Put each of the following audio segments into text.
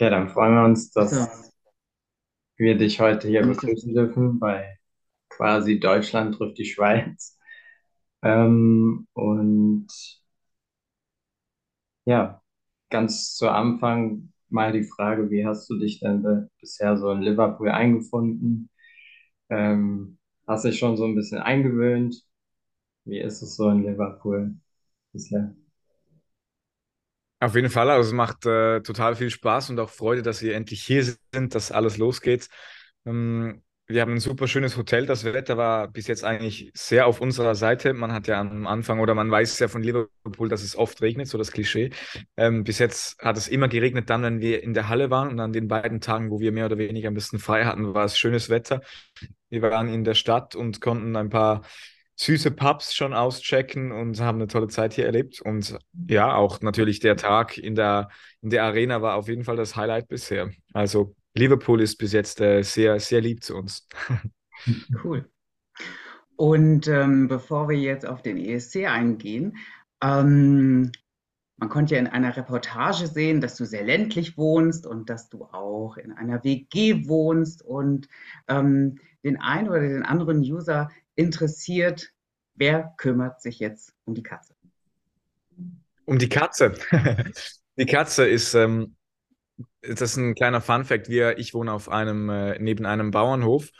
Okay, dann freuen wir uns, dass wir dich heute hier das. begrüßen dürfen bei quasi Deutschland trifft die Schweiz. Ähm, und ja, ganz zu Anfang mal die Frage, wie hast du dich denn bisher so in Liverpool eingefunden? Ähm, hast dich schon so ein bisschen eingewöhnt? Wie ist es so in Liverpool bisher? Auf jeden Fall, also es macht äh, total viel Spaß und auch Freude, dass wir endlich hier sind, dass alles losgeht. Ähm, wir haben ein super schönes Hotel. Das Wetter war bis jetzt eigentlich sehr auf unserer Seite. Man hat ja am Anfang oder man weiß ja von Liverpool, dass es oft regnet, so das Klischee. Ähm, bis jetzt hat es immer geregnet, dann, wenn wir in der Halle waren und an den beiden Tagen, wo wir mehr oder weniger ein bisschen frei hatten, war es schönes Wetter. Wir waren in der Stadt und konnten ein paar süße Pubs schon auschecken und haben eine tolle Zeit hier erlebt. Und ja, auch natürlich der Tag in der, in der Arena war auf jeden Fall das Highlight bisher. Also Liverpool ist bis jetzt äh, sehr, sehr lieb zu uns. Cool. Und ähm, bevor wir jetzt auf den ESC eingehen, ähm, man konnte ja in einer Reportage sehen, dass du sehr ländlich wohnst und dass du auch in einer WG wohnst und ähm, den einen oder den anderen User interessiert, wer kümmert sich jetzt um die Katze? Um die Katze. Die Katze ist, ähm, das ist ein kleiner Fun-Fact. Wir, ich wohne auf einem, äh, neben einem Bauernhof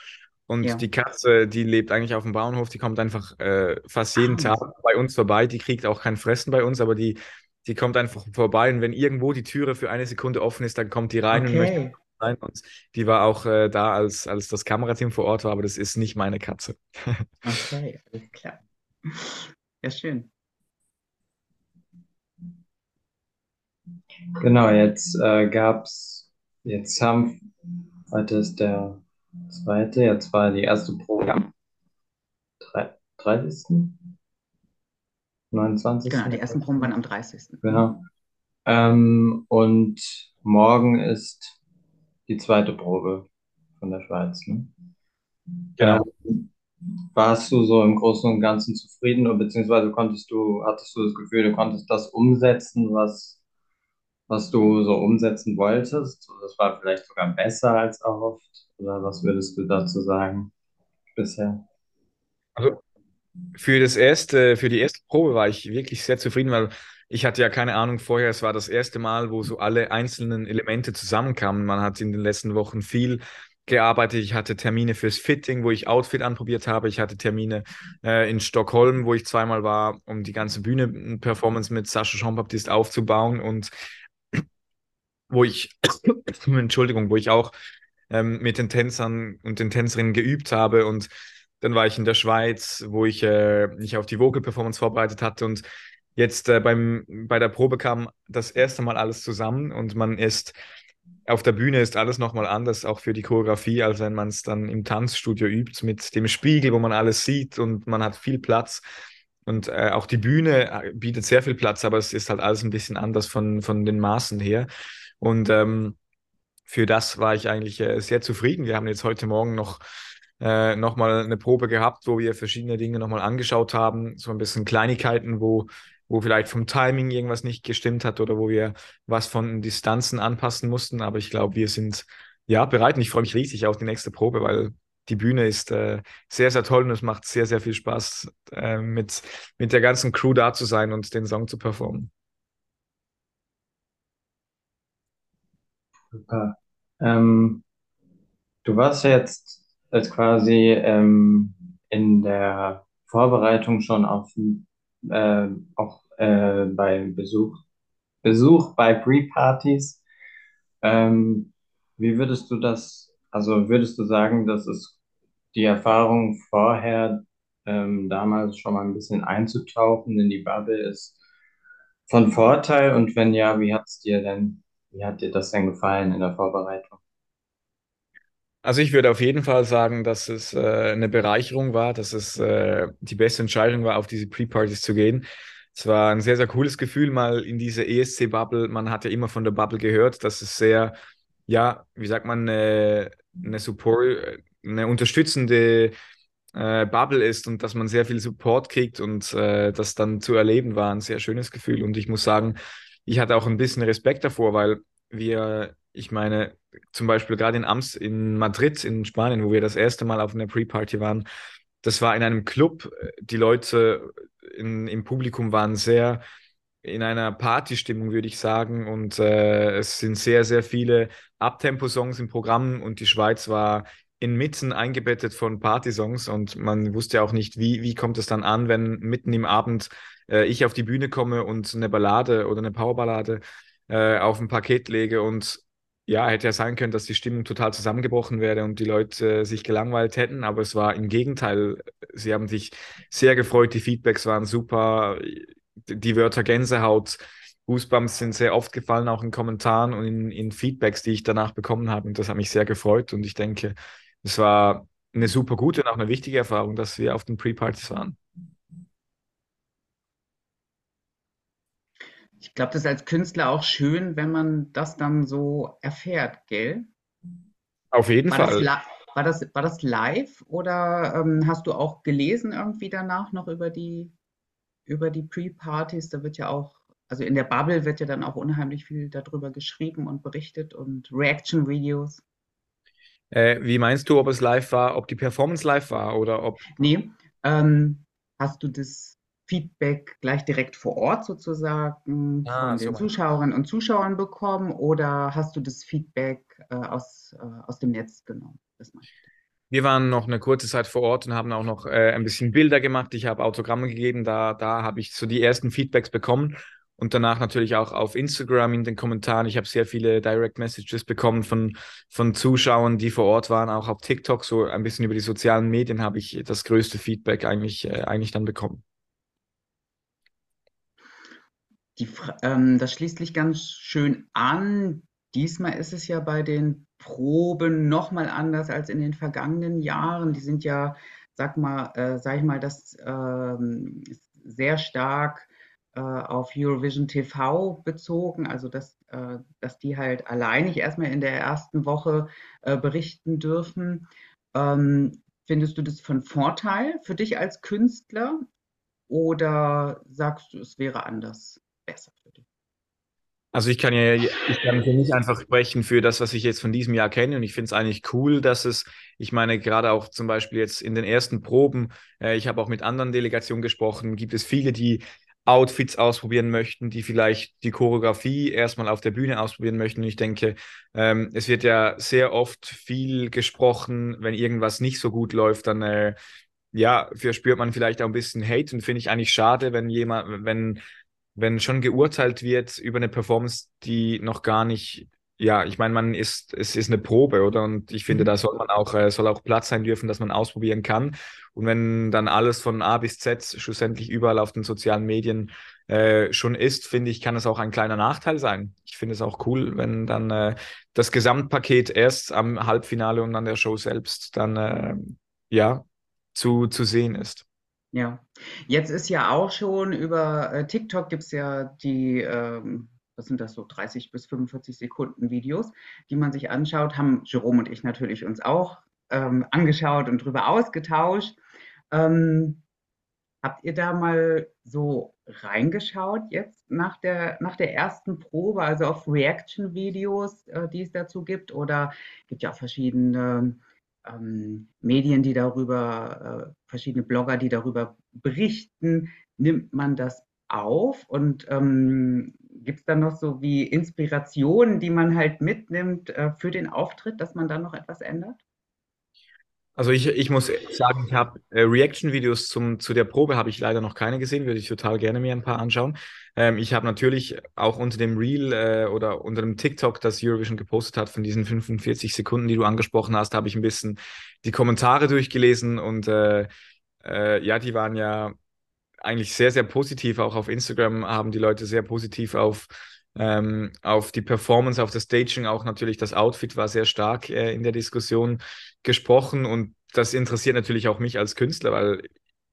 und Ja. die Katze, die lebt eigentlich auf dem Bauernhof, die kommt einfach äh, fast jeden Ah, Tag bei uns vorbei. Die kriegt auch kein Fressen bei uns, aber die, die kommt einfach vorbei und wenn irgendwo die Türe für eine Sekunde offen ist, dann kommt die rein und möchte okay. rein. Und die war auch äh, da, als, als das Kamerateam vor Ort war, aber das ist nicht meine Katze. Okay, alles klar. Ja, schön. Genau, jetzt äh, gab's, jetzt haben, heute ist der zweite, jetzt war die erste Probe am drei- 30., Genau, 29. die ersten Proben waren am 30. Mhm. Genau. Ähm, und morgen ist die zweite Probe von der Schweiz, ne? Genau. Ähm, warst du so im Großen und Ganzen zufrieden oder beziehungsweise konntest du, hattest du das Gefühl, du konntest das umsetzen, was, was du so umsetzen wolltest? Das war vielleicht sogar besser als erhofft? Oder was würdest du dazu sagen bisher? Also Für das erste, für die erste Probe war ich wirklich sehr zufrieden, weil ich hatte ja keine Ahnung vorher. Es war das erste Mal, wo so alle einzelnen Elemente zusammenkamen. Man hat in den letzten Wochen viel gearbeitet. Ich hatte Termine fürs Fitting, wo ich Outfit anprobiert habe. Ich hatte Termine äh, in Stockholm, wo ich zweimal war, um die ganze Bühne-Performance mit Sascha Jean-Baptiste aufzubauen und wo ich, Entschuldigung, wo ich auch ähm, mit den Tänzern und den Tänzerinnen geübt habe. Und dann war ich in der Schweiz, wo ich äh, mich auf die Vocal Performance vorbereitet hatte. Und jetzt äh, beim, bei der Probe kam das erste Mal alles zusammen und man ist auf der Bühne ist alles nochmal anders, auch für die Choreografie, als wenn man es dann im Tanzstudio übt, mit dem Spiegel, wo man alles sieht und man hat viel Platz. Und äh, auch die Bühne äh, bietet sehr viel Platz, aber es ist halt alles ein bisschen anders von, von den Maßen her. Und ähm, für das war ich eigentlich äh, sehr zufrieden. Wir haben jetzt heute Morgen noch, äh, noch mal eine Probe gehabt, wo wir verschiedene Dinge nochmal angeschaut haben, so ein bisschen Kleinigkeiten, wo, wo vielleicht vom Timing irgendwas nicht gestimmt hat oder wo wir was von Distanzen anpassen mussten. Aber ich glaube, wir sind ja bereit und ich freue mich riesig auf die nächste Probe, weil die Bühne ist äh, sehr, sehr toll und es macht sehr, sehr viel Spaß, äh, mit, mit der ganzen Crew da zu sein und den Song zu performen. Super. Ähm, du warst jetzt, jetzt quasi ähm, in der Vorbereitung schon auf, äh, auch äh, bei Besuch, Besuch bei Pre-Partys. Ähm, wie würdest du das, also würdest du sagen, dass es die Erfahrung vorher, ähm, damals schon mal ein bisschen einzutauchen in die Bubble ist von Vorteil? Und wenn ja, wie hat's dir denn, wie hat dir das denn gefallen in der Vorbereitung? Also ich würde auf jeden Fall sagen, dass es äh, eine Bereicherung war, dass es äh, die beste Entscheidung war, auf diese Pre-Partys zu gehen. Es war ein sehr, sehr cooles Gefühl, mal in diese ESC-Bubble. Man hat ja immer von der Bubble gehört, dass es sehr, ja, wie sagt man, eine, eine Support, eine unterstützende äh, Bubble ist und dass man sehr viel Support kriegt und äh, das dann zu erleben war ein sehr schönes Gefühl. Und ich muss sagen, ich hatte auch ein bisschen Respekt davor, weil wir ich meine, zum Beispiel gerade in Amst, in Madrid, in Spanien, wo wir das erste Mal auf einer Pre-Party waren, das war in einem Club. Die Leute in, im Publikum waren sehr in einer Partystimmung, würde ich sagen. Und äh, es sind sehr, sehr viele Abtempo-Songs im Programm und die Schweiz war inmitten eingebettet von Partysongs und man wusste auch nicht, wie, wie kommt es dann an, wenn mitten im Abend äh, ich auf die Bühne komme und eine Ballade oder eine Powerballade äh, auf ein Paket lege und ja, hätte ja sein können, dass die Stimmung total zusammengebrochen wäre und die Leute sich gelangweilt hätten, aber es war im Gegenteil. Sie haben sich sehr gefreut, die Feedbacks waren super, die Wörter Gänsehaut, Goosebumps sind sehr oft gefallen, auch in Kommentaren und in, in Feedbacks, die ich danach bekommen habe. Und das hat mich sehr gefreut und ich denke, es war eine super gute und auch eine wichtige Erfahrung, dass wir auf den Pre-Partys waren. Ich glaube, das ist als Künstler auch schön, wenn man das dann so erfährt, gell? Auf jeden war Fall. Das war, das, war das live oder ähm, hast du auch gelesen irgendwie danach noch über die, über die Pre-Partys? Da wird ja auch, also in der Bubble wird ja dann auch unheimlich viel darüber geschrieben und berichtet und Reaction-Videos. Äh, wie meinst du, ob es live war, ob die Performance live war oder ob. Nee, ähm, hast du das Feedback gleich direkt vor Ort sozusagen Ah, von den du. Zuschauerinnen und Zuschauern bekommen oder hast du das Feedback äh, aus, äh, aus dem Netz genommen? Wir waren noch eine kurze Zeit vor Ort und haben auch noch äh, ein bisschen Bilder gemacht. Ich habe Autogramme gegeben, da, da habe ich so die ersten Feedbacks bekommen und danach natürlich auch auf Instagram in den Kommentaren. Ich habe sehr viele Direct Messages bekommen von, von Zuschauern, die vor Ort waren, auch auf TikTok, so ein bisschen über die sozialen Medien habe ich das größte Feedback eigentlich, äh, eigentlich dann bekommen. Die, ähm, das schließt sich ganz schön an. Diesmal ist es ja bei den Proben noch mal anders als in den vergangenen Jahren. Die sind ja, sag mal, äh, sag ich mal, das ähm, sehr stark äh, auf Eurovision TV bezogen, also dass, äh, dass die halt alleinig erstmal in der ersten Woche äh, berichten dürfen. Ähm, findest du das von Vorteil für dich als Künstler oder sagst du, es wäre anders besser für dich? Also ich kann ja, ich kann für mich einfach sprechen für das, was ich jetzt von diesem Jahr kenne und ich finde es eigentlich cool, dass es, ich meine, gerade auch zum Beispiel jetzt in den ersten Proben, äh, ich habe auch mit anderen Delegationen gesprochen, gibt es viele, die Outfits ausprobieren möchten, die vielleicht die Choreografie erstmal auf der Bühne ausprobieren möchten. Und ich denke, ähm, es wird ja sehr oft viel gesprochen, wenn irgendwas nicht so gut läuft, dann äh, ja, verspürt man vielleicht auch ein bisschen Hate und finde ich eigentlich schade, wenn jemand, wenn wenn schon geurteilt wird über eine Performance, die noch gar nicht, ja, ich meine, man ist, es ist eine Probe, oder? Und ich finde, Mhm. da soll man auch, äh, soll auch Platz sein dürfen, dass man ausprobieren kann. Und wenn dann alles von A bis Z schlussendlich überall auf den sozialen Medien äh, schon ist, finde ich, kann es auch ein kleiner Nachteil sein. Ich finde es auch cool, wenn dann äh, das Gesamtpaket erst am Halbfinale und an der Show selbst dann äh, ja zu, zu sehen ist. Ja, jetzt ist ja auch schon über äh, TikTok gibt es ja die, ähm, was sind das so, 30 bis 45 Sekunden Videos, die man sich anschaut, haben Jerome und ich natürlich uns auch ähm, angeschaut und drüber ausgetauscht. Ähm, habt ihr da mal so reingeschaut jetzt nach der, nach der ersten Probe, also auf Reaction-Videos, äh, die es dazu gibt? Oder gibt ja auch verschiedene ähm, Medien, die darüber, äh, verschiedene Blogger, die darüber berichten, nimmt man das auf und ähm, gibt es dann noch so wie Inspirationen, die man halt mitnimmt äh, für den Auftritt, dass man dann noch etwas ändert? Also ich, ich muss sagen, ich habe äh, Reaction-Videos zu der Probe habe ich leider noch keine gesehen, würde ich total gerne mir ein paar anschauen. Ähm, ich habe natürlich auch unter dem Reel äh, oder unter dem TikTok, das Eurovision gepostet hat, von diesen 45 Sekunden, die du angesprochen hast, habe ich ein bisschen die Kommentare durchgelesen und äh, äh, ja, die waren ja eigentlich sehr, sehr positiv. Auch auf Instagram haben die Leute sehr positiv auf, ähm, auf die Performance, auf das Staging, auch natürlich das Outfit war sehr stark äh, in der Diskussion gesprochen und das interessiert natürlich auch mich als Künstler, weil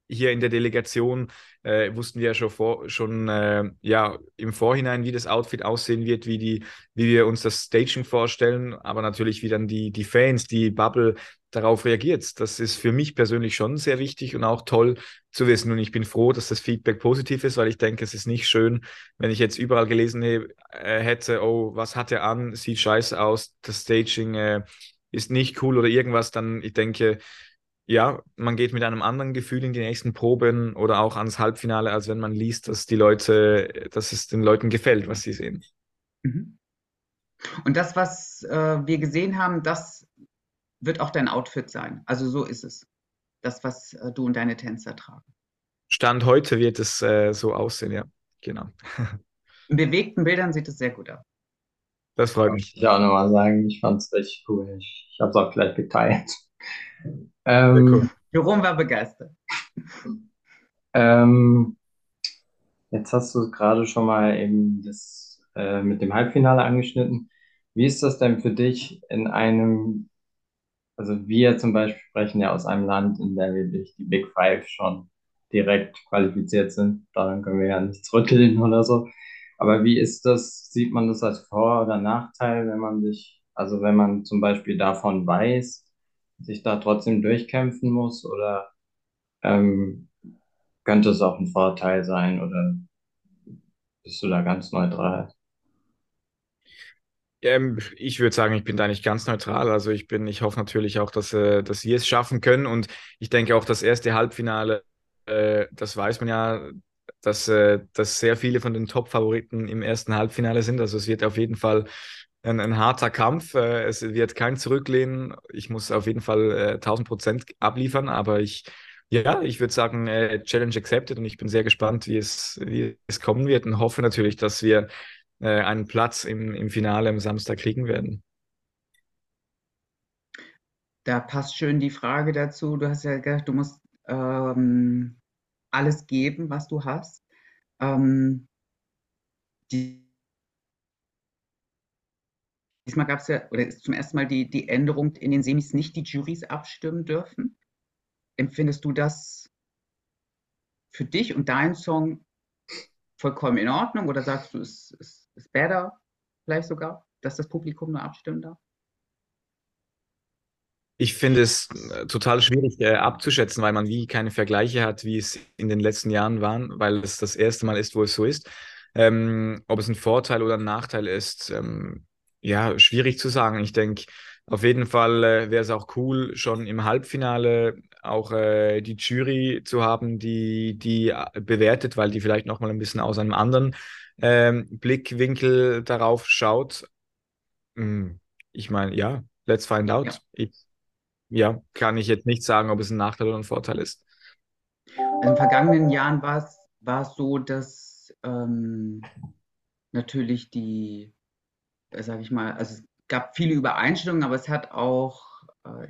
hier in der Delegation äh, wussten wir ja schon, vor, schon äh, ja, im Vorhinein, wie das Outfit aussehen wird, wie, die, wie wir uns das Staging vorstellen, aber natürlich, wie dann die, die Fans, die Bubble darauf reagiert. Das ist für mich persönlich schon sehr wichtig und auch toll zu wissen. Und ich bin froh, dass das Feedback positiv ist, weil ich denke, es ist nicht schön, wenn ich jetzt überall gelesen äh, hätte, oh, was hat er an, sieht scheiße aus, das Staging äh, ist nicht cool oder irgendwas, dann ich denke, ja, man geht mit einem anderen Gefühl in die nächsten Proben oder auch ans Halbfinale, als wenn man liest, dass die Leute, dass es den Leuten gefällt, was sie sehen. Mhm. Und das, was äh, wir gesehen haben, das wird auch dein Outfit sein. Also so ist es. Das, was äh, du und deine Tänzer tragen. Stand heute wird es äh, so aussehen, ja. Genau. In bewegten Bildern sieht es sehr gut aus. Das freut mich. Ich auch nochmal sagen, ich fand es richtig cool. Ich, ich habe es auch gleich geteilt. Ähm, cool. Jerome war begeistert. Ähm, jetzt hast du gerade schon mal eben das äh, mit dem Halbfinale angeschnitten. Wie ist das denn für dich in einem, also wir zum Beispiel sprechen ja aus einem Land, in dem wir durch die Big Five schon direkt qualifiziert sind. Daran können wir ja nichts rütteln oder so. Aber wie ist das? Sieht man das als Vor- oder Nachteil, wenn man sich, also wenn man zum Beispiel davon weiß, sich da trotzdem durchkämpfen muss oder ähm, könnte es auch ein Vorteil sein oder bist du da ganz neutral? Ähm, ich würde sagen, ich bin da nicht ganz neutral. Also ich bin, ich hoffe natürlich auch, dass, äh, dass sie es schaffen können. Und ich denke auch, das erste Halbfinale, äh, das weiß man ja, dass, äh, dass sehr viele von den Top-Favoriten im ersten Halbfinale sind. Also es wird auf jeden Fall ein, ein harter Kampf. Äh, es wird kein Zurücklehnen. Ich muss auf jeden Fall äh, 1000 Prozent abliefern, aber ich, ja, ich würde sagen, äh, Challenge accepted und ich bin sehr gespannt, wie es, wie es kommen wird und hoffe natürlich, dass wir äh, einen Platz im, im Finale am Samstag kriegen werden. Da passt schön die Frage dazu. Du hast ja gesagt, du musst ähm, alles geben, was du hast. Ähm, die Diesmal gab es ja, oder ist zum ersten Mal die, die Änderung in den Semis nicht die Juries abstimmen dürfen. Empfindest du das für dich und deinen Song vollkommen in Ordnung oder sagst du, es ist, ist better, vielleicht sogar, dass das Publikum nur abstimmen darf? Ich finde es äh, total schwierig äh, abzuschätzen, weil man wie keine Vergleiche hat, wie es in den letzten Jahren waren, weil es das erste Mal ist, wo es so ist. Ähm, ob es ein Vorteil oder ein Nachteil ist, ähm, ja, schwierig zu sagen. Ich denke, auf jeden Fall äh, wäre es auch cool, schon im Halbfinale auch äh, die Jury zu haben, die, die äh, bewertet, weil die vielleicht nochmal ein bisschen aus einem anderen ähm, Blickwinkel darauf schaut. Hm, ich meine, ja, let's find out. Ja. Ich, ja, kann ich jetzt nicht sagen, ob es ein Nachteil oder ein Vorteil ist. In den vergangenen Jahren war es, war es so, dass ähm, natürlich die sage ich mal, also es gab viele Übereinstimmungen, aber es hat auch, äh,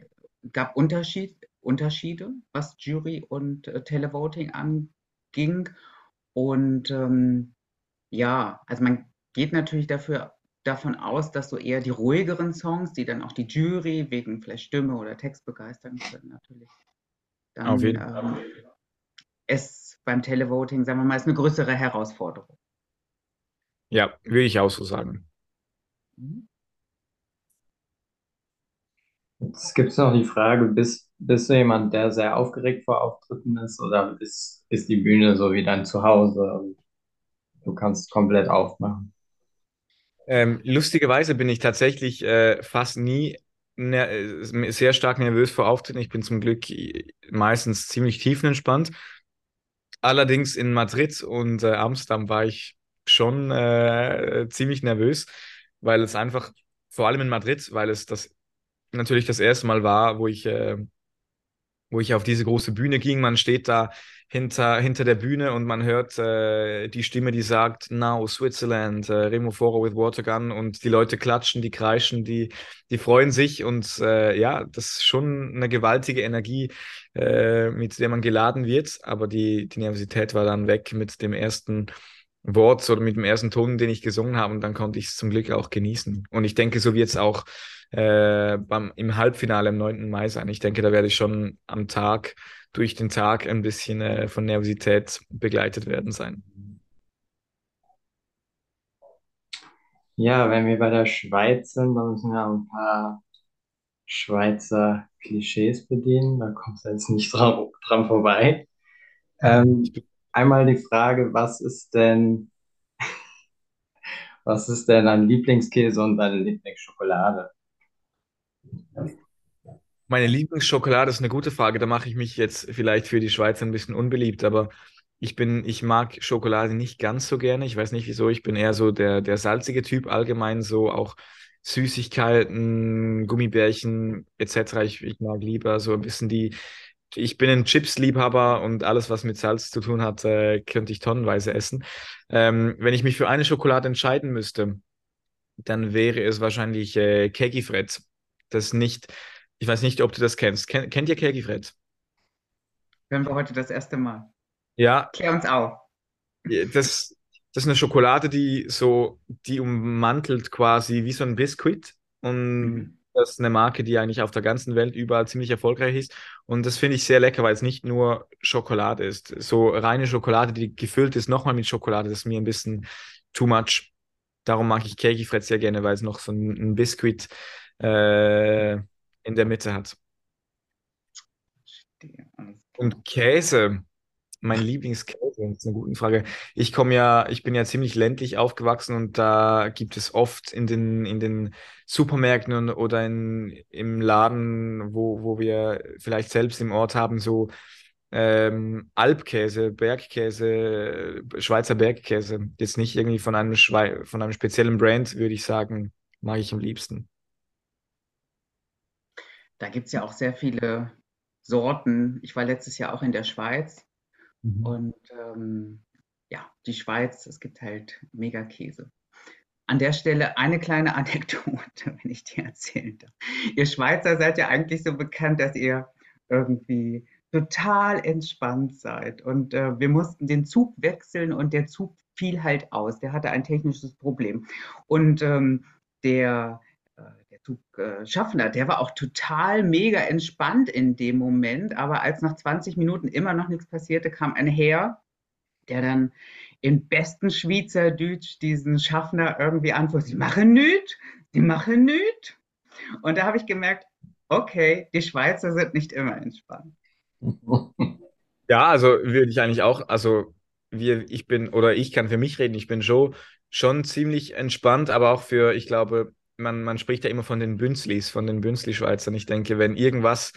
gab Unterschied, Unterschiede, was Jury und äh, Televoting anging. Und ähm, ja, also man geht natürlich dafür davon aus, dass so eher die ruhigeren Songs, die dann auch die Jury wegen vielleicht Stimme oder Text begeistern können, natürlich. Dann, Auf jeden Fall. Ähm, es beim Televoting, sagen wir mal, ist eine größere Herausforderung. Ja, würde ich auch so sagen. Jetzt gibt es noch die Frage, bist, bist du jemand, der sehr aufgeregt vor Auftritten ist oder ist, ist die Bühne so wie dein Zuhause und du kannst komplett aufmachen? Ähm, lustigerweise bin ich tatsächlich äh, fast nie äh, sehr stark nervös vor Auftritten. Ich bin zum Glück meistens ziemlich tiefenentspannt. Allerdings in Madrid und äh, Amsterdam war ich schon äh, ziemlich nervös weil es einfach, vor allem in Madrid, weil es das natürlich das erste Mal war, wo ich, äh, wo ich auf diese große Bühne ging. Man steht da hinter, hinter der Bühne und man hört äh, die Stimme, die sagt, Now Switzerland, äh, Remo Foro with Watergun und die Leute klatschen, die kreischen, die, die freuen sich. Und äh, ja, das ist schon eine gewaltige Energie, äh, mit der man geladen wird, aber die, die Nervosität war dann weg mit dem ersten Wort oder mit dem ersten Ton, den ich gesungen habe, und dann konnte ich es zum Glück auch genießen. Und ich denke, so wird es auch äh, beim, im Halbfinale am 9. Mai sein. Ich denke, da werde ich schon am Tag durch den Tag ein bisschen äh, von Nervosität begleitet werden sein. Ja, wenn wir bei der Schweiz sind, dann müssen wir ein paar Schweizer Klischees bedienen. Da kommst du jetzt nicht dran, dran vorbei. Ähm, einmal die Frage, was ist denn, was ist denn dein Lieblingskäse und deine Lieblingsschokolade? Meine Lieblingsschokolade ist eine gute Frage. Da mache ich mich jetzt vielleicht für die Schweiz ein bisschen unbeliebt, aber ich bin, ich mag Schokolade nicht ganz so gerne. Ich weiß nicht wieso. Ich bin eher so der, der salzige Typ allgemein, so auch Süßigkeiten, Gummibärchen etc. Ich, ich mag lieber so ein bisschen die. Ich bin ein Chips-Liebhaber und alles, was mit Salz zu tun hat, äh, könnte ich tonnenweise essen. Ähm, wenn ich mich für eine Schokolade entscheiden müsste, dann wäre es wahrscheinlich äh, Kegi Fred. Das nicht, ich weiß nicht, ob du das kennst. Ken, kennt ihr Kegi Fred? Hören wir heute das erste Mal. Ja. Klär uns auf. Das, das ist eine Schokolade, die so, die ummantelt quasi wie so ein Biskuit. Und Mhm. Das ist eine Marke, die eigentlich auf der ganzen Welt überall ziemlich erfolgreich ist. Und das finde ich sehr lecker, weil es nicht nur Schokolade ist. So reine Schokolade, die gefüllt ist, nochmal mit Schokolade, das ist mir ein bisschen too much. Darum mag ich Kegi Fred sehr gerne, weil es noch so ein, Biskuit äh, in der Mitte hat. Und Käse, mein Lieblingskäse, das ist eine gute Frage. Ich komme ja, ich bin ja ziemlich ländlich aufgewachsen und da gibt es oft in den, in den Supermärkten oder in, im Laden, wo, wo wir vielleicht selbst im Ort haben, so ähm, Alpkäse, Bergkäse, Schweizer Bergkäse. Jetzt nicht irgendwie von einem, Schwei von einem speziellen Brand, würde ich sagen, mag ich am liebsten. Da gibt es ja auch sehr viele Sorten. Ich war letztes Jahr auch in der Schweiz und ähm, ja, die Schweiz, es gibt halt mega Käse. An der Stelle eine kleine Anekdote, wenn ich dir erzählen darf. Ihr Schweizer seid ja eigentlich so bekannt, dass ihr irgendwie total entspannt seid. Und äh, wir mussten den Zug wechseln und der Zug fiel halt aus. Der hatte ein technisches Problem. Und ähm, der, äh, der Zugschaffner, der war auch total mega entspannt in dem Moment. Aber als nach 20 Minuten immer noch nichts passierte, kam ein Herr, der dann im besten Schweizerdeutsch diesen Schaffner irgendwie antwortet, sie machen nüt, sie machen nüt. Und da habe ich gemerkt, okay, die Schweizer sind nicht immer entspannt. Ja, also würde ich eigentlich auch, also wir, ich bin, oder ich kann für mich reden, ich bin schon, schon ziemlich entspannt, aber auch für, ich glaube, man, man spricht ja immer von den Bünzlis, von den Bünzli-Schweizern. Ich denke, wenn irgendwas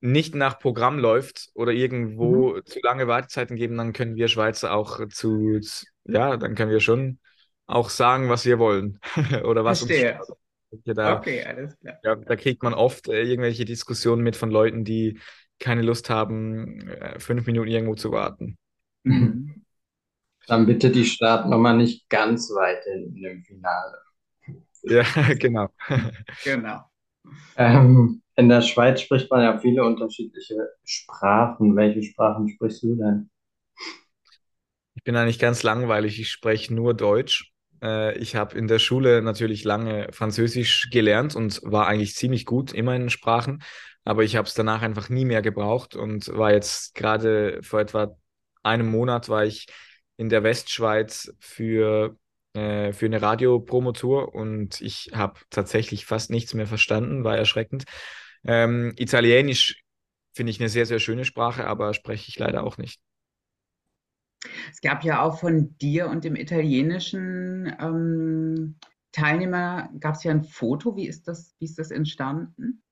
nicht nach Programm läuft oder irgendwo Mhm. zu lange Wartezeiten geben, dann können wir Schweizer auch zu, zu- ja, dann können wir schon auch sagen, was wir wollen oder was uns Verstehe. denke, Da, Okay, alles klar. ja, da kriegt man oft äh, irgendwelche Diskussionen mit von Leuten, die keine Lust haben, äh, fünf Minuten irgendwo zu warten. Mhm. Dann bitte die Startnummer nicht ganz weit hinten im Finale. Ja, genau. Genau. Ähm, in der Schweiz spricht man ja viele unterschiedliche Sprachen. Welche Sprachen sprichst du denn? Ich bin eigentlich ganz langweilig. Ich spreche nur Deutsch. Äh, ich habe in der Schule natürlich lange Französisch gelernt und war eigentlich ziemlich gut immer in Sprachen, aber ich habe es danach einfach nie mehr gebraucht und war jetzt gerade vor etwa einem Monat war ich in der Westschweiz für, äh, für eine Radiopromotour und ich habe tatsächlich fast nichts mehr verstanden, war erschreckend. Ähm, Italienisch finde ich eine sehr, sehr schöne Sprache, aber spreche ich leider auch nicht. Es gab ja auch von dir und dem italienischen ähm, Teilnehmer, gab es ja ein Foto. Wie ist das, wie ist das entstanden?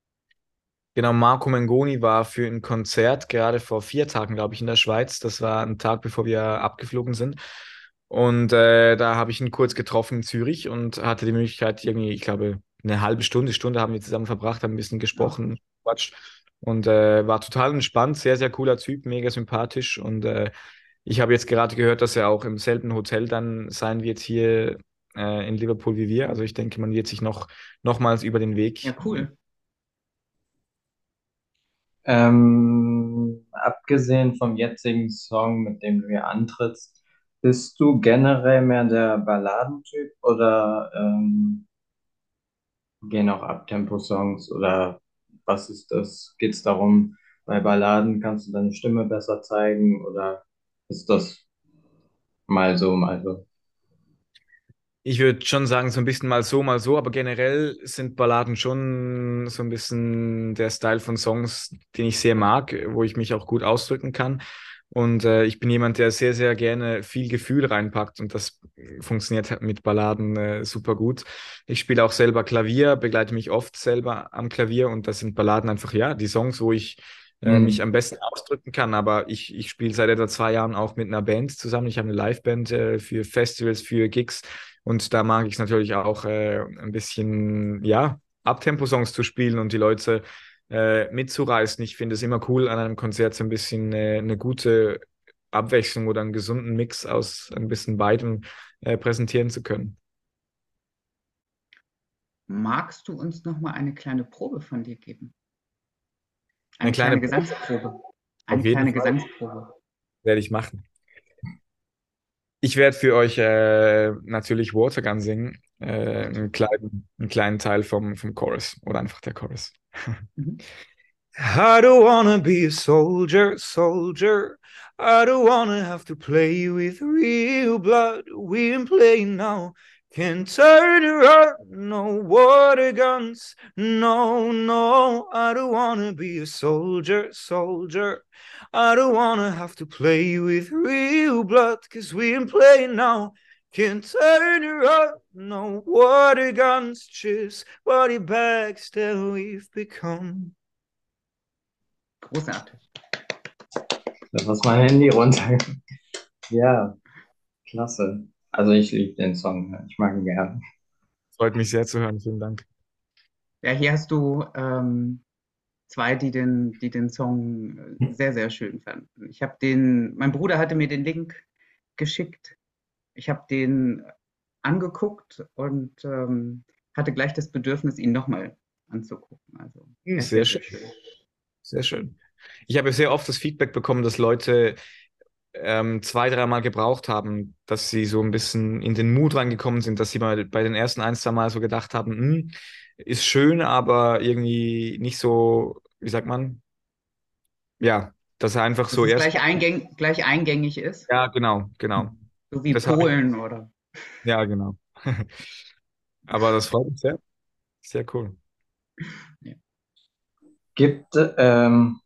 Genau, Marco Mengoni war für ein Konzert gerade vor vier Tagen, glaube ich, in der Schweiz. Das war ein Tag, bevor wir abgeflogen sind. Und äh, da habe ich ihn kurz getroffen in Zürich und hatte die Möglichkeit, irgendwie, ich glaube, eine halbe Stunde, Stunde haben wir zusammen verbracht, haben ein bisschen gesprochen, Quatsch. Und äh, war total entspannt, sehr, sehr cooler Typ, mega sympathisch. Und äh, ich habe jetzt gerade gehört, dass er auch im selben Hotel dann sein wird hier äh, in Liverpool wie wir. Also ich denke, man wird sich noch nochmals über den Weg Ja, cool. Ähm, abgesehen vom jetzigen Song, mit dem du hier antrittst, bist du generell mehr der Balladentyp oder ähm, gehen auch Abtempo-Songs oder was ist das? Geht es darum, bei Balladen kannst du deine Stimme besser zeigen oder ist das mal so, mal so? Ich würde schon sagen, so ein bisschen mal so, mal so, aber generell sind Balladen schon so ein bisschen der Style von Songs, den ich sehr mag, wo ich mich auch gut ausdrücken kann. Und äh, ich bin jemand, der sehr, sehr gerne viel Gefühl reinpackt und das funktioniert halt mit Balladen äh, super gut. Ich spiele auch selber Klavier, begleite mich oft selber am Klavier und das sind Balladen einfach, ja, die Songs, wo ich äh, Mhm. mich am besten ausdrücken kann. Aber ich, ich spiele seit etwa zwei Jahren auch mit einer Band zusammen. Ich habe eine Liveband äh, für Festivals, für Gigs und da mag ich es natürlich auch äh, ein bisschen, ja, Abtempo-Songs zu spielen und die Leute äh, mitzureißen. Ich finde es immer cool, an einem Konzert so ein bisschen äh, eine gute Abwechslung oder einen gesunden Mix aus ein bisschen beidem äh, präsentieren zu können. Magst du uns noch mal eine kleine Probe von dir geben? Eine Eine kleine kleine Probe? Gesangsprobe. Eine kleine Fall Gesangsprobe. werde ich machen. Ich werde für euch äh, natürlich Watergun singen, äh, einen kleinen, einen kleinen Teil vom, vom Chorus oder einfach der Chorus. Mhm. I don't wanna be a soldier, soldier. I don't wanna have to play with real blood. We ain't playing now. Can't turn around, no water guns. No, no, I don't wanna be a soldier, soldier. I don't wanna have to play with real blood, cause we ain't playing now. Can't turn around, no water guns. Just body bags that we've become. Großartig. Da muss mein Handy runter. Ja, klasse. Also ich liebe den Song. Ich mag ihn gerne. Freut mich sehr zu hören, vielen Dank. Ja, hier hast du ähm, zwei, die den, die den Song äh, sehr, sehr schön fanden. Ich habe den, mein Bruder hatte mir den Link geschickt. Ich habe den angeguckt und ähm, hatte gleich das Bedürfnis, ihn nochmal anzugucken. Also ist Sehr schön. schön. Sehr schön. Ich habe sehr oft das Feedback bekommen, dass Leute ähm, zwei, dreimal gebraucht haben, dass sie so ein bisschen in den Mut reingekommen sind, dass sie mal bei den ersten ein, zwei Mal so gedacht haben, hm, ist schön, aber irgendwie nicht so, wie sagt man? Ja, dass er einfach Dass so es erst. gleich, eingäng, gleich eingängig ist, Ja, genau, genau. So wie Das habe ich, Polen oder. ja, genau. Aber das freut mich sehr. Sehr cool. Ja. Gibt, ähm,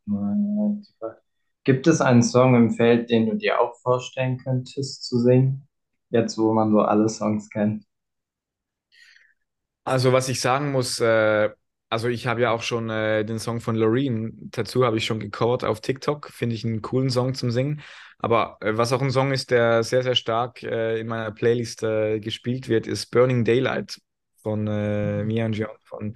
gibt es einen Song im Feld, den du dir auch vorstellen könntest zu singen? Jetzt, wo man so alle Songs kennt. Also, was ich sagen muss, äh, also ich habe ja auch schon äh, den Song von Loreen, dazu habe ich schon gecovert auf TikTok, finde ich einen coolen Song zum Singen. Aber äh, was auch ein Song ist, der sehr, sehr stark äh, in meiner Playlist äh, gespielt wird, ist Burning Daylight von äh, Mia und John von,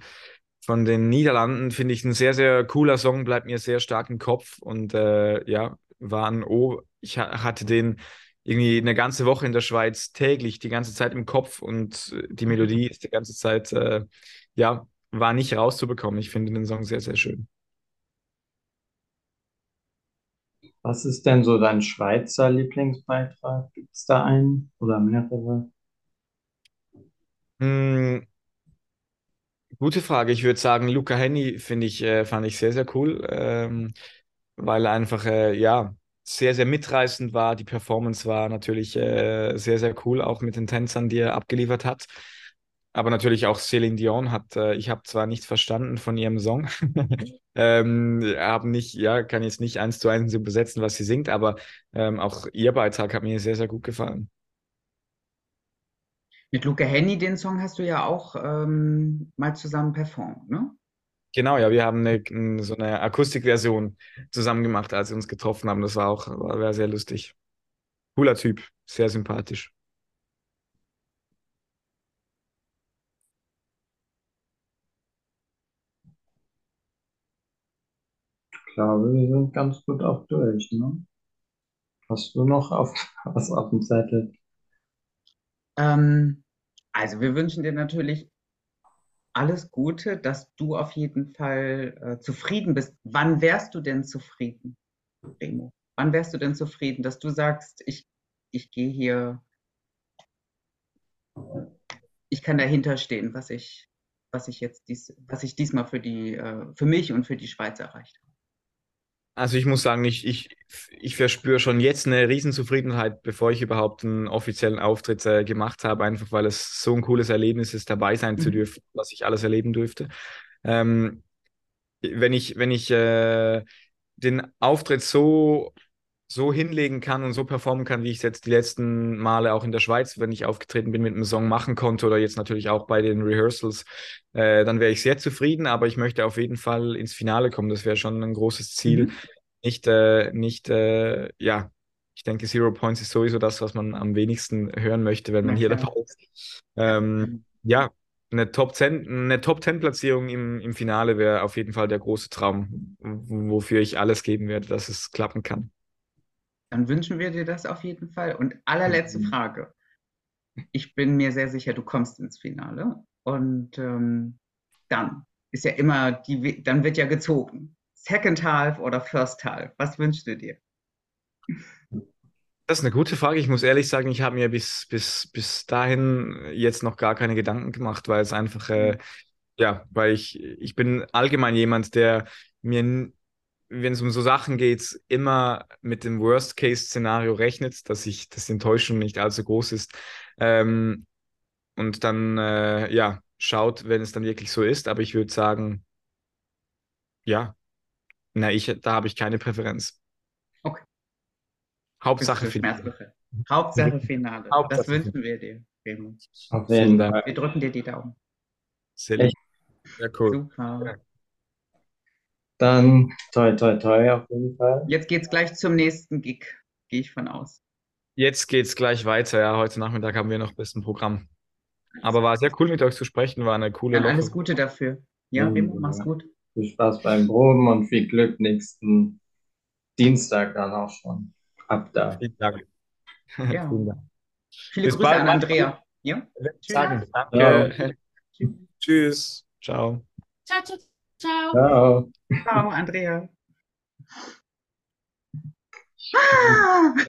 von den Niederlanden. Finde ich ein sehr, sehr cooler Song, bleibt mir sehr stark im Kopf und äh, ja, war ein O. Ich ha hatte den irgendwie eine ganze Woche in der Schweiz täglich, die ganze Zeit im Kopf und äh, die Melodie ist die ganze Zeit, ja, war nicht rauszubekommen. Ich finde den Song sehr, sehr schön. Was ist denn so dein Schweizer Lieblingsbeitrag? Gibt es da einen oder mehrere? Hm, gute Frage. Ich würde sagen, Luca Hänni finde ich, äh, fand ich sehr, sehr cool, ähm, weil er einfach, äh, ja, sehr, sehr mitreißend war. Die Performance war natürlich äh, sehr, sehr cool, auch mit den Tänzern, die er abgeliefert hat. Aber natürlich auch Celine Dion hat, äh, ich habe zwar nichts verstanden von ihrem Song, ähm, habe nicht, ja, kann jetzt nicht eins zu eins übersetzen, was sie singt, aber ähm, auch ihr Beitrag hat mir sehr, sehr gut gefallen. Mit Luca Henny, den Song hast du ja auch ähm, mal zusammen performt, ne? Genau, ja, wir haben eine, so eine Akustikversion zusammen gemacht, als wir uns getroffen haben. Das war auch, war, war sehr lustig. Cooler Typ, sehr sympathisch. Glaube, wir sind ganz gut auch durch, ne? Hast du noch auf, was auf dem Zettel? Ähm, also wir wünschen dir natürlich alles Gute, dass du auf jeden Fall äh, zufrieden bist. Wann wärst du denn zufrieden, Remo? Wann wärst du denn zufrieden, dass du sagst, ich, ich gehe hier, ich kann dahinter stehen, was ich, was ich jetzt dies, was ich diesmal für die, äh, für mich und für die Schweiz erreicht habe? Also ich muss sagen, ich, ich, ich verspüre schon jetzt eine Riesenzufriedenheit, bevor ich überhaupt einen offiziellen Auftritt äh, gemacht habe, einfach weil es so ein cooles Erlebnis ist, dabei sein zu Mhm. dürfen, was ich alles erleben durfte. Ähm, wenn ich, wenn ich äh, den Auftritt so, so hinlegen kann und so performen kann, wie ich es jetzt die letzten Male auch in der Schweiz, wenn ich aufgetreten bin, mit einem Song machen konnte oder jetzt natürlich auch bei den Rehearsals, äh, dann wäre ich sehr zufrieden, aber ich möchte auf jeden Fall ins Finale kommen. Das wäre schon ein großes Ziel. Mhm. Nicht, äh, nicht, äh, ja, ich denke, Zero Points ist sowieso das, was man am wenigsten hören möchte, wenn man Na hier dabei ist. Ähm, ja, eine Top 10, eine Top 10 Platzierung im, im Finale wäre auf jeden Fall der große Traum, wofür ich alles geben werde, dass es klappen kann. Dann wünschen wir dir das auf jeden Fall. Und allerletzte Mhm. Frage. Ich bin mir sehr sicher, du kommst ins Finale. Und ähm, dann ist ja immer die, dann wird ja gezogen. Second Half oder First Half? Was wünschst du dir? Das ist eine gute Frage. Ich muss ehrlich sagen, ich habe mir bis, bis, bis dahin jetzt noch gar keine Gedanken gemacht, weil es einfach, äh, ja, weil ich, ich bin allgemein jemand, der mir, wenn es um so Sachen geht, immer mit dem Worst-Case-Szenario rechnet, dass ich, dass die Enttäuschung nicht allzu groß ist. Ähm, und dann, äh, ja, schaut, wenn es dann wirklich so ist. Aber ich würde sagen, ja, na, ich, da habe ich keine Präferenz. Okay. Hauptsache Finale. Hauptsache Finale. Hauptsache das wünschen wir dir. Wir drücken dir die Daumen. Sehr? Ja, cool. Super. Dann toi, toi, toi auf jeden Fall. Jetzt geht's gleich zum nächsten Gig, gehe ich von aus. Jetzt geht's gleich weiter. Ja, heute Nachmittag haben wir noch ein bisschen Programm. Aber war sehr cool mit euch zu sprechen, war eine coole Dann alles Loche. Gute dafür. Ja, Mhm. Remo, mach's gut. Viel Spaß beim Proben und viel Glück nächsten Dienstag dann auch schon. Ab da. Vielen Dank. Ja. Vielen Dank. Viele Bis Grüße bald. an Andrea. Ja? Tschüss. Sagen, Ciao. danke. Tschüss. Ciao. Ciao, ciao, ciao. Ciao. Ciao, Andrea. Ah!